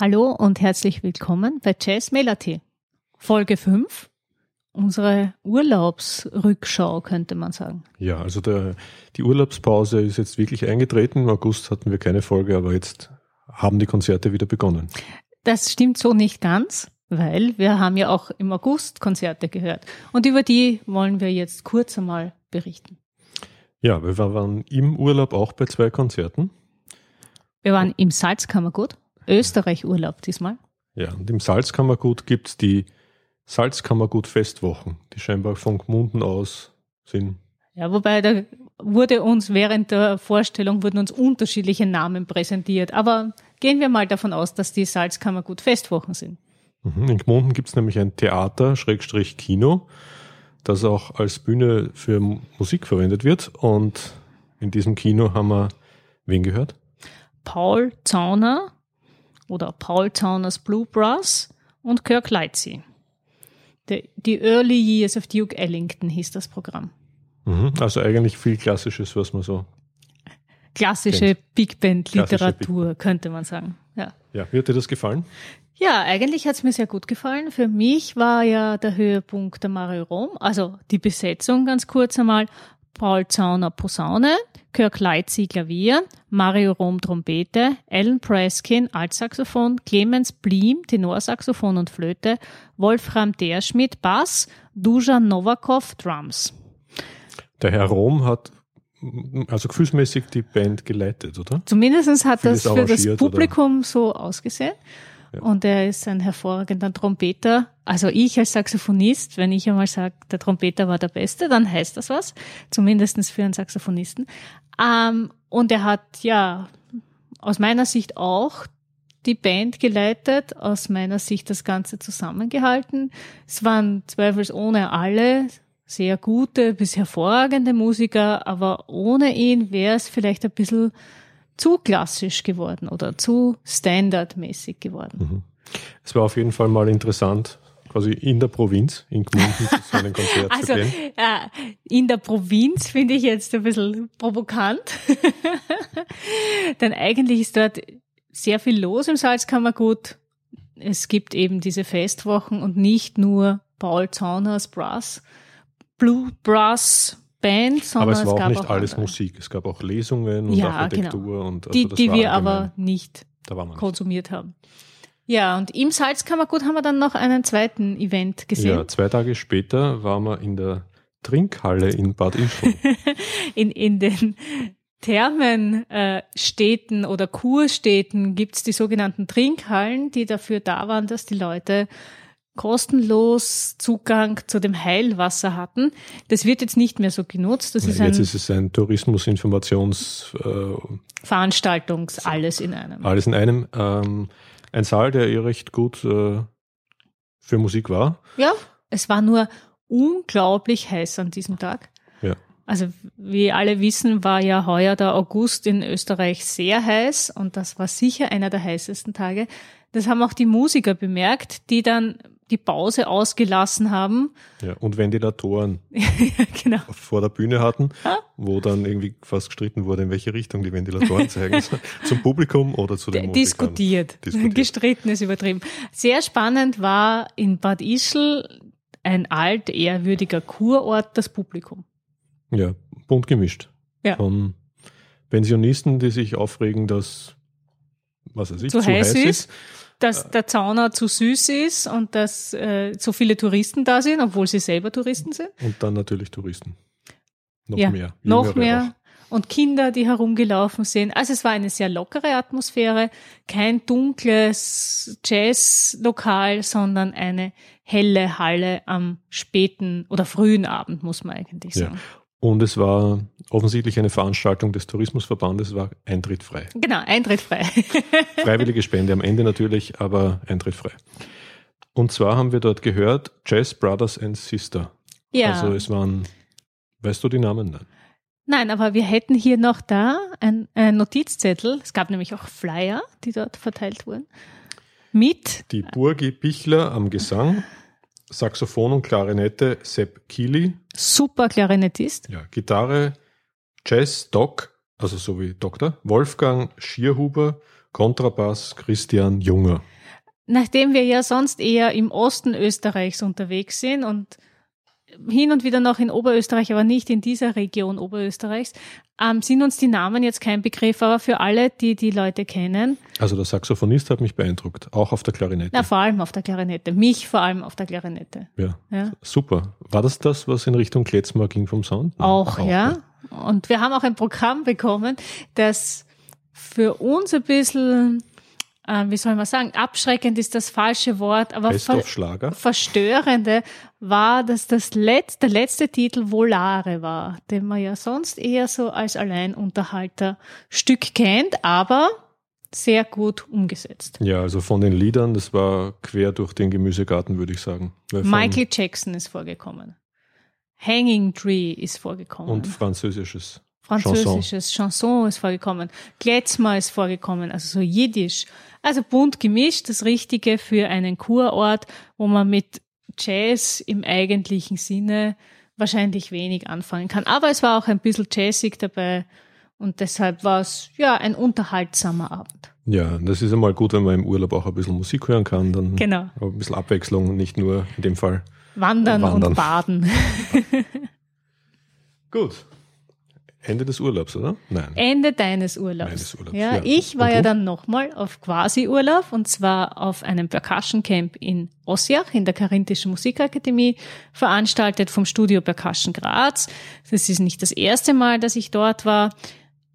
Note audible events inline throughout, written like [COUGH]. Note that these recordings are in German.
Hallo und herzlich willkommen bei Jazz Melody. Folge 5, unsere Urlaubsrückschau könnte man sagen. Ja, also der, die Urlaubspause ist jetzt wirklich eingetreten. Im August hatten wir keine Folge, aber jetzt haben die Konzerte wieder begonnen. Das stimmt so nicht ganz, weil wir haben ja auch im August Konzerte gehört. Und über die wollen wir jetzt kurz einmal berichten. Ja, wir waren im Urlaub auch bei zwei Konzerten. Wir waren im Salzkammergut Österreich-Urlaub diesmal. Ja, und im Salzkammergut gibt es die Salzkammergut-Festwochen, die scheinbar von Gmunden aus sind. Ja, wobei da wurde uns während der Vorstellung wurden uns unterschiedliche Namen präsentiert. Aber gehen wir mal davon aus, dass die Salzkammergut-Festwochen sind. Mhm, in Gmunden gibt es nämlich ein Theater, Schrägstrich Kino, das auch als Bühne für Musik verwendet wird. Und in diesem Kino haben wir wen gehört? Paul Zauner, oder Paul Tauners Blue Brass und Kirk Lightsey. Die Early Years of Duke Ellington hieß das Programm. Mhm, also eigentlich viel Klassisches, was man so. Klassische kennt. Big Band Literatur, Big könnte man sagen. Ja. ja, wie hat dir das gefallen? Ja, eigentlich hat es mir sehr gut gefallen. Für mich war ja der Höhepunkt der Mario Rom, also die Besetzung ganz kurz einmal. Paul Zauner Posaune, Kirk Leitzi Klavier, Mario Rom Trompete, Alan Preskin Altsaxophon, Clemens Blim Tenorsaxophon und Flöte, Wolfram Derschmidt Bass, Dujan Novakov Drums. Der Herr Rom hat also gefühlsmäßig die Band geleitet, oder? Zumindest hat Vieles das für das Publikum oder? so ausgesehen. Und er ist ein hervorragender Trompeter. Also ich als Saxophonist, wenn ich einmal sage, der Trompeter war der Beste, dann heißt das was. Zumindestens für einen Saxophonisten. Ähm, und er hat ja aus meiner Sicht auch die Band geleitet, aus meiner Sicht das Ganze zusammengehalten. Es waren zweifelsohne alle sehr gute bis hervorragende Musiker, aber ohne ihn wäre es vielleicht ein bisschen zu klassisch geworden oder zu standardmäßig geworden. Mhm. Es war auf jeden Fall mal interessant, quasi in der Provinz, in Gmunden, zu so einem [LAUGHS] Konzert also, zu gehen. Ja, in der Provinz finde ich jetzt ein bisschen provokant. [LAUGHS] Denn eigentlich ist dort sehr viel los im Salzkammergut. Es gibt eben diese Festwochen und nicht nur Paul Zauners Brass, Blue Brass Band, sondern aber es war es auch nicht alles andere. Musik. Es gab auch Lesungen und ja, Architektur genau. und also die, die wir aber nicht konsumiert haben. Ja, und im Salzkammergut haben wir dann noch einen zweiten Event gesehen. Ja, zwei Tage später waren wir in der Trinkhalle in Bad Ischl. [LAUGHS] in, in den Thermenstädten äh, oder Kurstädten gibt's die sogenannten Trinkhallen, die dafür da waren, dass die Leute kostenlos Zugang zu dem Heilwasser hatten. Das wird jetzt nicht mehr so genutzt. Das ja, ist jetzt ist es ein Tourismusinformations äh, Veranstaltungs alles in einem. Alles in einem. Ähm, ein Saal, der eh recht gut äh, für Musik war. Ja, es war nur unglaublich heiß an diesem Tag. Ja. Also wie alle wissen, war ja heuer der August in Österreich sehr heiß und das war sicher einer der heißesten Tage. Das haben auch die Musiker bemerkt, die dann die Pause ausgelassen haben. Ja, und Ventilatoren [LAUGHS] ja, genau. vor der Bühne hatten, wo dann irgendwie fast gestritten wurde, in welche Richtung die Ventilatoren [LAUGHS] zeigen. Zum Publikum oder zu den Musikern. Diskutiert. Diskutiert. Gestritten ist übertrieben. Sehr spannend war in Bad Ischl ein alt, ehrwürdiger Kurort, das Publikum. Ja, bunt gemischt. Ja. Von Pensionisten, die sich aufregen, dass was weiß ich, zu, zu heiß, heiß ist, ist dass der Zauner zu süß ist und dass äh, so viele Touristen da sind, obwohl sie selber Touristen sind. Und dann natürlich Touristen. Noch ja, mehr. Noch mehr. Auch. Und Kinder, die herumgelaufen sind. Also es war eine sehr lockere Atmosphäre, kein dunkles Jazzlokal, sondern eine helle Halle am späten oder frühen Abend, muss man eigentlich sagen. Ja. Und es war offensichtlich eine Veranstaltung des Tourismusverbandes, war Eintritt frei. Genau, Eintritt frei. [LAUGHS] Freiwillige Spende am Ende natürlich, aber Eintritt frei. Und zwar haben wir dort gehört Jazz Brothers and Sister. Ja. Also es waren, weißt du die Namen? Nein. Nein, aber wir hätten hier noch da einen Notizzettel. Es gab nämlich auch Flyer, die dort verteilt wurden. Mit. Die Burgi Bichler am Gesang. Saxophon und Klarinette Sepp Kili. Super Klarinettist. Ja, Gitarre Jazz Doc, also so wie Doktor, Wolfgang Schierhuber, Kontrabass Christian Junger. Nachdem wir ja sonst eher im Osten Österreichs unterwegs sind und hin und wieder noch in Oberösterreich, aber nicht in dieser Region Oberösterreichs, ähm, sind uns die Namen jetzt kein Begriff, aber für alle, die die Leute kennen. Also der Saxophonist hat mich beeindruckt, auch auf der Klarinette. Na, vor allem auf der Klarinette. Mich vor allem auf der Klarinette. Ja, ja. super. War das das, was in Richtung Kletzmar ging vom Sound? Auch, auch ja. ja. Und wir haben auch ein Programm bekommen, das für uns ein bisschen äh, wie soll man sagen, abschreckend ist das falsche Wort, aber ver verstörende war, dass das letzte, der letzte Titel Volare war, den man ja sonst eher so als Alleinunterhalterstück kennt, aber sehr gut umgesetzt. Ja, also von den Liedern, das war quer durch den Gemüsegarten, würde ich sagen. Michael Jackson ist vorgekommen. Hanging Tree ist vorgekommen. Und französisches. Französisches Chanson. Ist vorgekommen. Kletzmer ist vorgekommen, also so Jiddisch. Also bunt gemischt, das Richtige für einen Kurort, wo man mit Jazz im eigentlichen Sinne wahrscheinlich wenig anfangen kann. Aber es war auch ein bisschen jazzig dabei und deshalb war es ja ein unterhaltsamer Abend. Ja, das ist einmal gut, wenn man im Urlaub auch ein bisschen Musik hören kann. Dann genau. ein bisschen Abwechslung, nicht nur in dem Fall Wandern, Wandern. und Baden. [LAUGHS] [LAUGHS] gut. Ende des Urlaubs, oder? Nein. Ende deines Urlaubs. Meines Urlaubs. Ja, ja. ich war ja dann nochmal auf Quasi-Urlaub und zwar auf einem Percussion Camp in Ossiach in der Karinthischen Musikakademie, veranstaltet vom Studio Percussion Graz. Das ist nicht das erste Mal, dass ich dort war.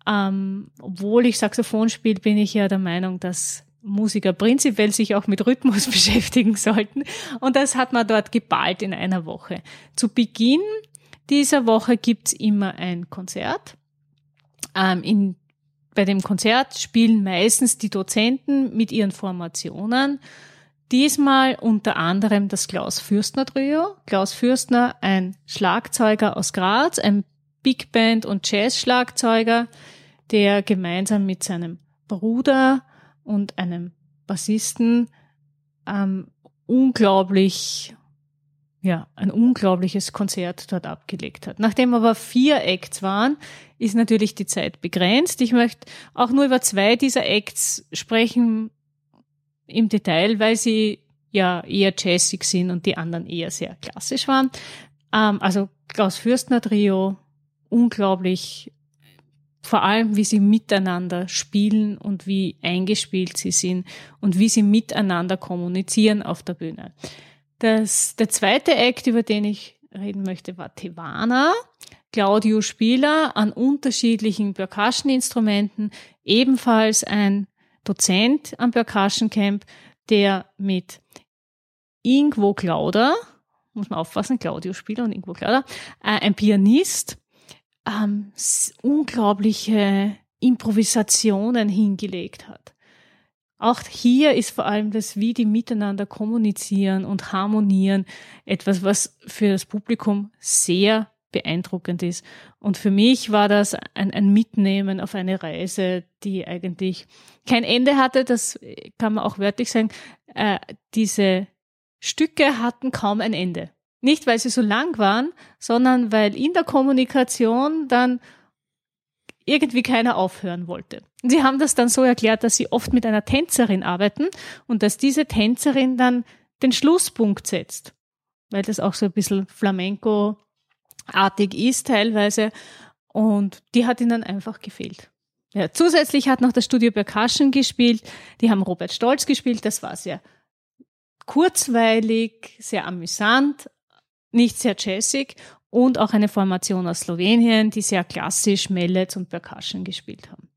Ähm, obwohl ich Saxophon spiele, bin ich ja der Meinung, dass Musiker prinzipiell sich auch mit Rhythmus [LAUGHS] beschäftigen sollten. Und das hat man dort geballt in einer Woche. Zu Beginn dieser Woche gibt's immer ein Konzert. Ähm, in, bei dem Konzert spielen meistens die Dozenten mit ihren Formationen. Diesmal unter anderem das Klaus Fürstner Trio. Klaus Fürstner, ein Schlagzeuger aus Graz, ein Big Band und Jazz-Schlagzeuger, der gemeinsam mit seinem Bruder und einem Bassisten ähm, unglaublich ja, ein unglaubliches Konzert dort abgelegt hat. Nachdem aber vier Acts waren, ist natürlich die Zeit begrenzt. Ich möchte auch nur über zwei dieser Acts sprechen im Detail, weil sie ja eher jazzig sind und die anderen eher sehr klassisch waren. Ähm, also Klaus Fürstner Trio, unglaublich, vor allem wie sie miteinander spielen und wie eingespielt sie sind und wie sie miteinander kommunizieren auf der Bühne. Das, der zweite Act, über den ich reden möchte, war Tevana. Claudio Spieler an unterschiedlichen Percussion-Instrumenten, ebenfalls ein Dozent am Percussion Camp, der mit Ingwo Clauder, muss man aufpassen, Claudio Spieler und Ingwo Clauder, äh, ein Pianist, ähm, unglaubliche Improvisationen hingelegt hat. Auch hier ist vor allem das, wie die miteinander kommunizieren und harmonieren, etwas, was für das Publikum sehr beeindruckend ist. Und für mich war das ein, ein, Mitnehmen auf eine Reise, die eigentlich kein Ende hatte. Das kann man auch wörtlich sagen. Äh, diese Stücke hatten kaum ein Ende. Nicht, weil sie so lang waren, sondern weil in der Kommunikation dann irgendwie keiner aufhören wollte. Sie haben das dann so erklärt, dass sie oft mit einer Tänzerin arbeiten und dass diese Tänzerin dann den Schlusspunkt setzt, weil das auch so ein bisschen Flamenco-artig ist teilweise und die hat ihnen einfach gefehlt. Ja, zusätzlich hat noch das Studio Percussion gespielt, die haben Robert Stolz gespielt, das war sehr kurzweilig, sehr amüsant, nicht sehr jazzig und auch eine Formation aus Slowenien, die sehr klassisch Mellets und Percussion gespielt haben.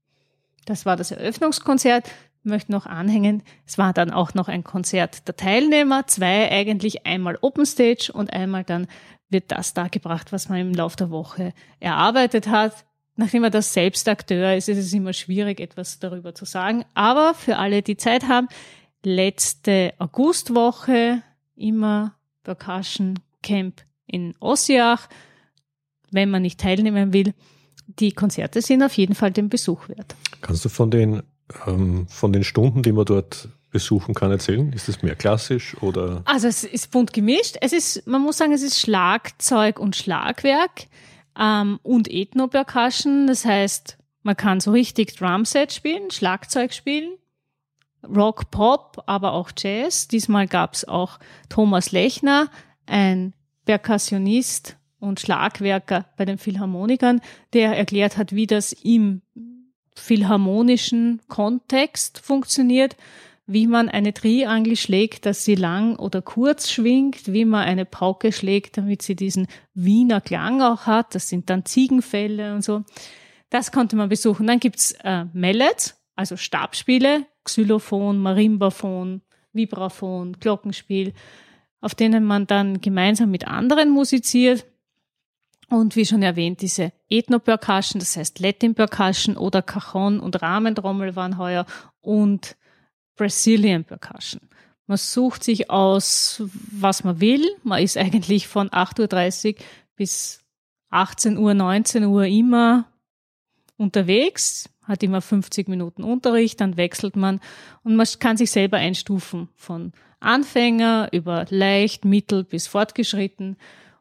Das war das Eröffnungskonzert. Ich möchte noch anhängen, es war dann auch noch ein Konzert der Teilnehmer, zwei eigentlich, einmal Open Stage und einmal dann wird das dargebracht, was man im Laufe der Woche erarbeitet hat. Nachdem er das selbst Akteur ist, ist es immer schwierig, etwas darüber zu sagen. Aber für alle, die Zeit haben, letzte Augustwoche immer Percussion Camp in Ossiach, wenn man nicht teilnehmen will. Die Konzerte sind auf jeden Fall den Besuch wert. Kannst du von den, ähm, von den Stunden, die man dort besuchen kann, erzählen? Ist das mehr klassisch oder? Also es ist bunt gemischt. Es ist, man muss sagen, es ist Schlagzeug und Schlagwerk ähm, und Ethno-Percussion. Das heißt, man kann so richtig Drumset spielen, Schlagzeug spielen, Rock, Pop, aber auch Jazz. Diesmal gab es auch Thomas Lechner, ein Perkussionist und Schlagwerker bei den Philharmonikern, der erklärt hat, wie das im philharmonischen Kontext funktioniert, wie man eine Triangel schlägt, dass sie lang oder kurz schwingt, wie man eine Pauke schlägt, damit sie diesen Wiener Klang auch hat. Das sind dann Ziegenfälle und so. Das konnte man besuchen. Dann gibt's äh, Mallets, also Stabspiele, Xylophon, Marimbaphon, Vibraphon, Glockenspiel, auf denen man dann gemeinsam mit anderen musiziert. Und wie schon erwähnt, diese Ethno-Percussion, das heißt Latin-Percussion oder Cajon und Rahmentrommel waren heuer und Brazilian Percussion. Man sucht sich aus, was man will. Man ist eigentlich von 8.30 Uhr bis 18 Uhr, 19 Uhr immer unterwegs, hat immer 50 Minuten Unterricht, dann wechselt man und man kann sich selber einstufen von Anfänger über leicht, mittel bis fortgeschritten.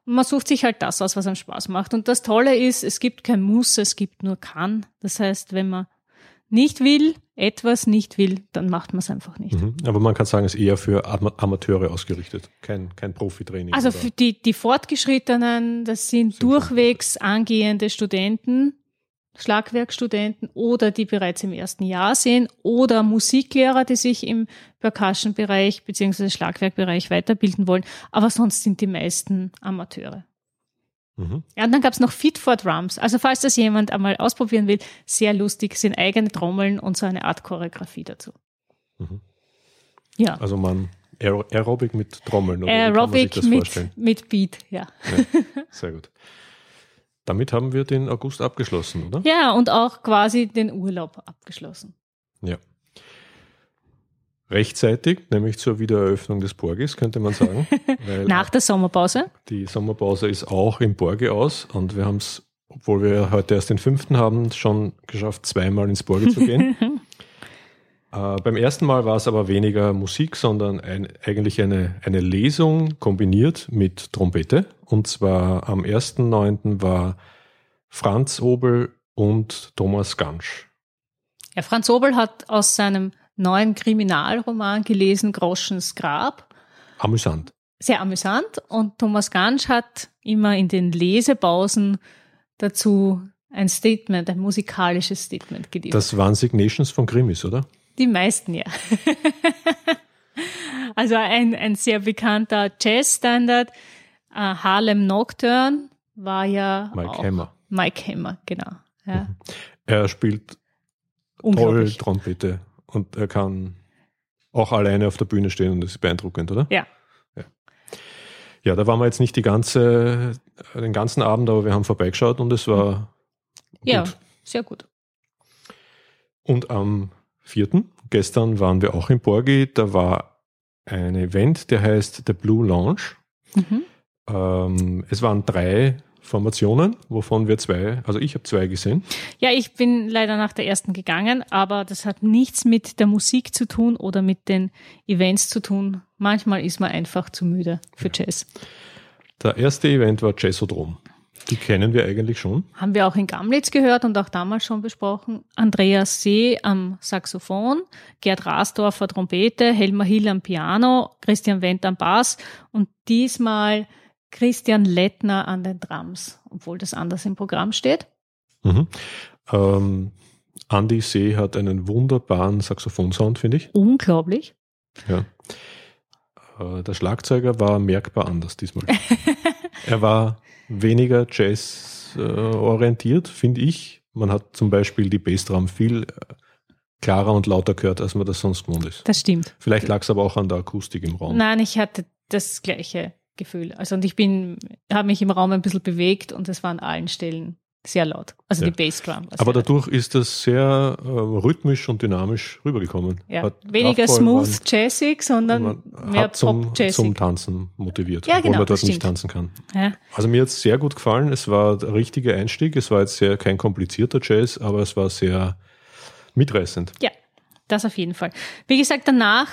Und man sucht sich halt das aus, was einem Spaß macht. Und das Tolle ist, es gibt kein Muss, es gibt nur kann. Das heißt, wenn man nicht will, etwas nicht will, dann macht man es einfach nicht. Mhm. Aber man kann sagen, es ist eher für Amateure ausgerichtet, kein, kein Profitraining. Also für die, die Fortgeschrittenen, das sind, sind durchwegs angehende Studenten, Schlagwerkstudenten oder die bereits im ersten Jahr sind oder Musiklehrer, die sich im Percussion-Bereich bzw. Schlagwerkbereich weiterbilden wollen. Aber sonst sind die meisten Amateure. Mhm. Ja, und dann gab's noch Fit for Drums. Also falls das jemand einmal ausprobieren will, sehr lustig, sind eigene Trommeln und so eine Art Choreografie dazu. Mhm. Ja. Also man Aerobic mit Trommeln oder Aerobic mit, mit Beat, ja. ja. Sehr gut. [LAUGHS] Damit haben wir den August abgeschlossen, oder? Ja, und auch quasi den Urlaub abgeschlossen. Ja rechtzeitig, nämlich zur Wiedereröffnung des Borges, könnte man sagen. [LAUGHS] Nach der Sommerpause? Die Sommerpause ist auch im Borge aus und wir haben es, obwohl wir heute erst den fünften haben, schon geschafft, zweimal ins Borge zu gehen. [LAUGHS] äh, beim ersten Mal war es aber weniger Musik, sondern ein, eigentlich eine, eine Lesung kombiniert mit Trompete. Und zwar am 1.9. war Franz Obel und Thomas Gansch. Ja, Franz Obel hat aus seinem neuen Kriminalroman gelesen, Groschens Grab. Amüsant. Sehr amüsant. Und Thomas Gansch hat immer in den Lesepausen dazu ein Statement, ein musikalisches Statement geliefert. Das waren Signations von Krimis, oder? Die meisten, ja. [LAUGHS] also ein, ein sehr bekannter Jazz-Standard. Uh, Harlem Nocturne war ja Mike Hammer. Mike Hammer, genau. Ja. Mhm. Er spielt toll Trompete. Und er kann auch alleine auf der Bühne stehen und das ist beeindruckend, oder? Ja. Ja, ja da waren wir jetzt nicht die ganze, den ganzen Abend, aber wir haben vorbeigeschaut und es war gut. Ja, sehr gut. Und am vierten, gestern waren wir auch in Borgi, da war ein Event, der heißt The Blue Lounge. Mhm. Ähm, es waren drei Formationen, wovon wir zwei, also ich habe zwei gesehen. Ja, ich bin leider nach der ersten gegangen, aber das hat nichts mit der Musik zu tun oder mit den Events zu tun. Manchmal ist man einfach zu müde für ja. Jazz. Der erste Event war Jazzodrom. Die kennen wir eigentlich schon. Haben wir auch in Gamlitz gehört und auch damals schon besprochen. Andreas See am Saxophon, Gerd Rasdorfer Trompete, Helmer Hill am Piano, Christian Wendt am Bass und diesmal Christian Lettner an den Drums, obwohl das anders im Programm steht. Mhm. Ähm, Andy See hat einen wunderbaren Saxophonsound, finde ich. Unglaublich. Ja. Äh, der Schlagzeuger war merkbar anders diesmal. [LAUGHS] er war weniger Jazz äh, orientiert, finde ich. Man hat zum Beispiel die Bassdrum viel äh, klarer und lauter gehört, als man das sonst gewohnt ist. Das stimmt. Vielleicht lag es aber auch an der Akustik im Raum. Nein, ich hatte das gleiche Gefühl. Also und ich bin, habe mich im Raum ein bisschen bewegt und es war an allen Stellen sehr laut. Also ja. die Bassdrum. Aber dadurch laut. ist das sehr äh, rhythmisch und dynamisch rübergekommen. Ja. Hat Weniger smooth man, jazzig, sondern mehr zum, pop jazzig. zum Tanzen motiviert, ja, obwohl genau, man dort nicht tanzen kann. Ja. Also mir hat es sehr gut gefallen. Es war der richtige Einstieg. Es war jetzt sehr kein komplizierter Jazz, aber es war sehr mitreißend. Ja, das auf jeden Fall. Wie gesagt, danach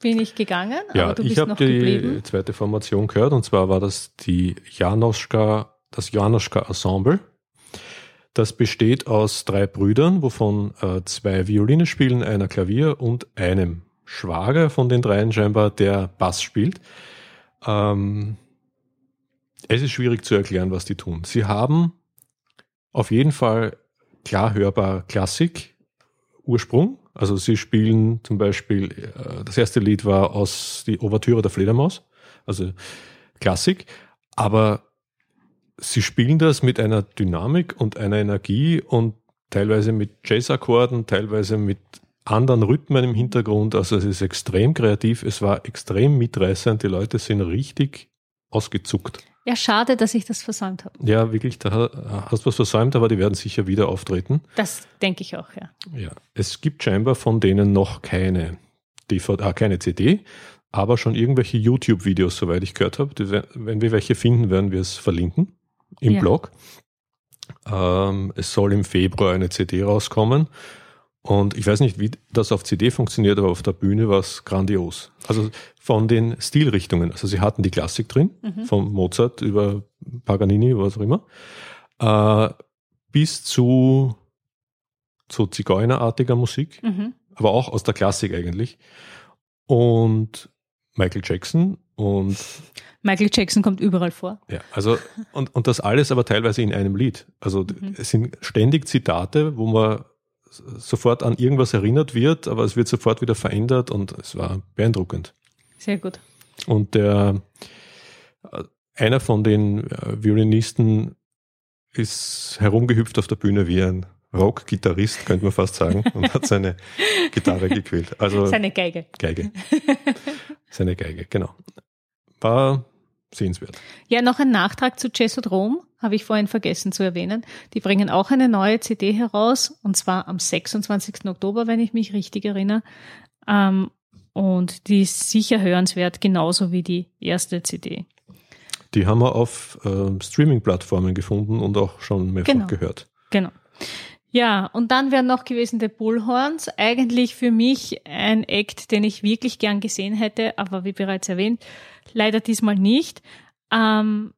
bin ich gegangen, ja, aber du bist noch geblieben. Ich habe die zweite Formation gehört und zwar war das die Janoschka, das Janoschka Ensemble. Das besteht aus drei Brüdern, wovon äh, zwei Violine spielen, einer Klavier und einem Schwager von den dreien scheinbar, der Bass spielt. Ähm, es ist schwierig zu erklären, was die tun. Sie haben auf jeden Fall klar hörbar Klassik, Ursprung. Also sie spielen zum Beispiel, äh, das erste Lied war aus die Ouvertüre der Fledermaus, also Klassik, aber sie spielen das mit einer Dynamik und einer Energie und teilweise mit Jazz-Akkorden, teilweise mit anderen Rhythmen im Hintergrund. Also es ist extrem kreativ, es war extrem mitreißend, die Leute sind richtig ausgezuckt. Ja, schade, dass ich das versäumt habe. Ja, wirklich, da hast du was versäumt, aber die werden sicher wieder auftreten. Das denke ich auch, ja. Ja, es gibt scheinbar von denen noch keine DVD, ah, keine CD, aber schon irgendwelche YouTube-Videos, soweit ich gehört habe. Wenn wir welche finden, werden wir es verlinken im ja. Blog. Ähm, es soll im Februar eine CD rauskommen. Und ich weiß nicht, wie das auf CD funktioniert, aber auf der Bühne war es grandios. Also von den Stilrichtungen. Also sie hatten die Klassik drin, mhm. von Mozart über Paganini, was auch immer, äh, bis zu, zu Zigeunerartiger Musik, mhm. aber auch aus der Klassik eigentlich. Und Michael Jackson und Michael Jackson kommt überall vor. Ja, also und, und das alles aber teilweise in einem Lied. Also mhm. es sind ständig Zitate, wo man sofort an irgendwas erinnert wird, aber es wird sofort wieder verändert und es war beeindruckend. Sehr gut. Und der einer von den äh, Violinisten ist herumgehüpft auf der Bühne wie ein Rock-Gitarrist, könnte man fast sagen, und hat seine [LAUGHS] Gitarre gequält. Also seine Geige. Geige. [LAUGHS] Seine Geige, genau. War sehenswert. Ja, noch ein Nachtrag zu Jesodrom, habe ich vorhin vergessen zu erwähnen. Die bringen auch eine neue CD heraus, und zwar am 26. Oktober, wenn ich mich richtig erinnere. Ähm, und die ist sicher hörenswert, genauso wie die erste CD. Die haben wir auf äh, Streaming-Plattformen gefunden und auch schon mehrfach genau. gehört. Genau. Ja, und dann wären noch gewesen die Bullhorns. Eigentlich für mich ein Act, den ich wirklich gern gesehen hätte, aber wie bereits erwähnt, leider diesmal nicht. Ähm,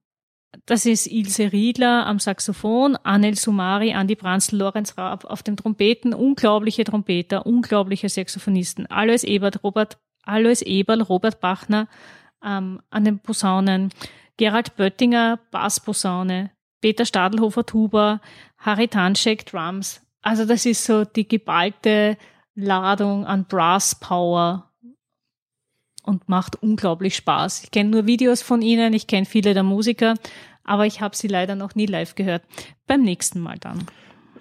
das ist Ilse Riedler am Saxophon, Anel Sumari, Andi Branzel, Lorenz Raab auf dem Trompeten, unglaubliche Trompeter, unglaubliche Saxophonisten, Alois Ebert, Robert, Alois Eberl, Robert Bachner ähm, an den Posaunen, Gerald Böttinger, Bassposaune, Peter Stadelhofer Tuba, Harry Tanschek Drums. Also das ist so die geballte Ladung an Brass Power und macht unglaublich Spaß. Ich kenne nur Videos von ihnen, ich kenne viele der Musiker, aber ich habe sie leider noch nie live gehört. Beim nächsten Mal dann.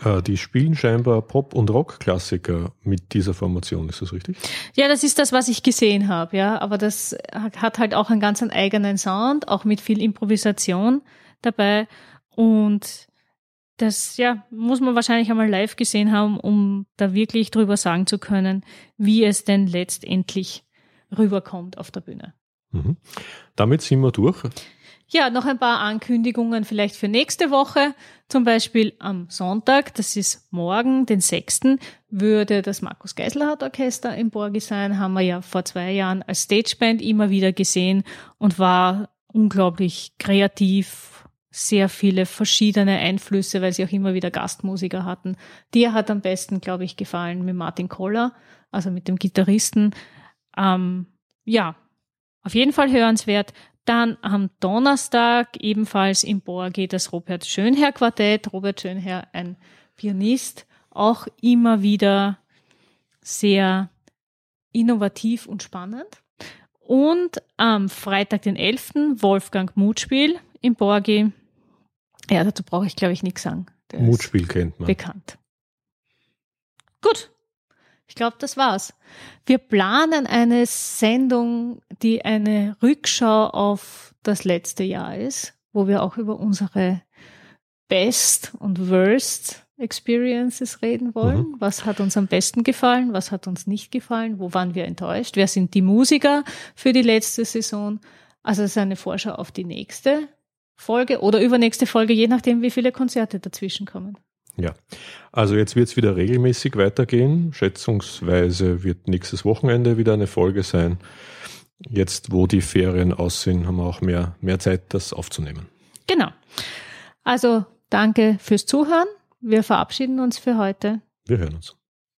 Äh, die spielen scheinbar Pop- und Rock-Klassiker mit dieser Formation, ist das richtig? Ja, das ist das, was ich gesehen habe, ja. Aber das hat halt auch einen ganz eigenen Sound, auch mit viel Improvisation dabei. Und das, ja, muss man wahrscheinlich einmal live gesehen haben, um da wirklich drüber sagen zu können, wie es denn letztendlich rüberkommt auf der Bühne. Mhm. Damit sind wir durch. Ja, noch ein paar Ankündigungen vielleicht für nächste Woche. Zum Beispiel am Sonntag, das ist morgen, den 6., würde das Markus Geiselhardt Orchester im Borgi sein. Haben wir ja vor zwei Jahren als Stageband immer wieder gesehen und war unglaublich kreativ, sehr viele verschiedene Einflüsse, weil sie auch immer wieder Gastmusiker hatten. Dir hat am besten, glaube ich, gefallen mit Martin Koller, also mit dem Gitarristen. Ähm, ja, auf jeden Fall hörenswert. Dann am Donnerstag ebenfalls im Borgi das Robert Schönherr Quartett. Robert Schönherr, ein Pianist, auch immer wieder sehr innovativ und spannend. Und am Freitag, den 11. Wolfgang Mutspiel im Borgi. Ja, dazu brauche ich, glaube ich, nichts sagen. Der Mutspiel kennt man. Bekannt. Gut. Ich glaube, das war's. Wir planen eine Sendung, die eine Rückschau auf das letzte Jahr ist, wo wir auch über unsere Best und Worst Experiences reden wollen. Mhm. Was hat uns am besten gefallen? Was hat uns nicht gefallen? Wo waren wir enttäuscht? Wer sind die Musiker für die letzte Saison? Also es ist eine Vorschau auf die nächste Folge oder übernächste Folge, je nachdem, wie viele Konzerte dazwischen kommen. Ja, also jetzt wird es wieder regelmäßig weitergehen. Schätzungsweise wird nächstes Wochenende wieder eine Folge sein. Jetzt, wo die Ferien aus sind, haben wir auch mehr, mehr Zeit, das aufzunehmen. Genau. Also danke fürs Zuhören. Wir verabschieden uns für heute. Wir hören uns.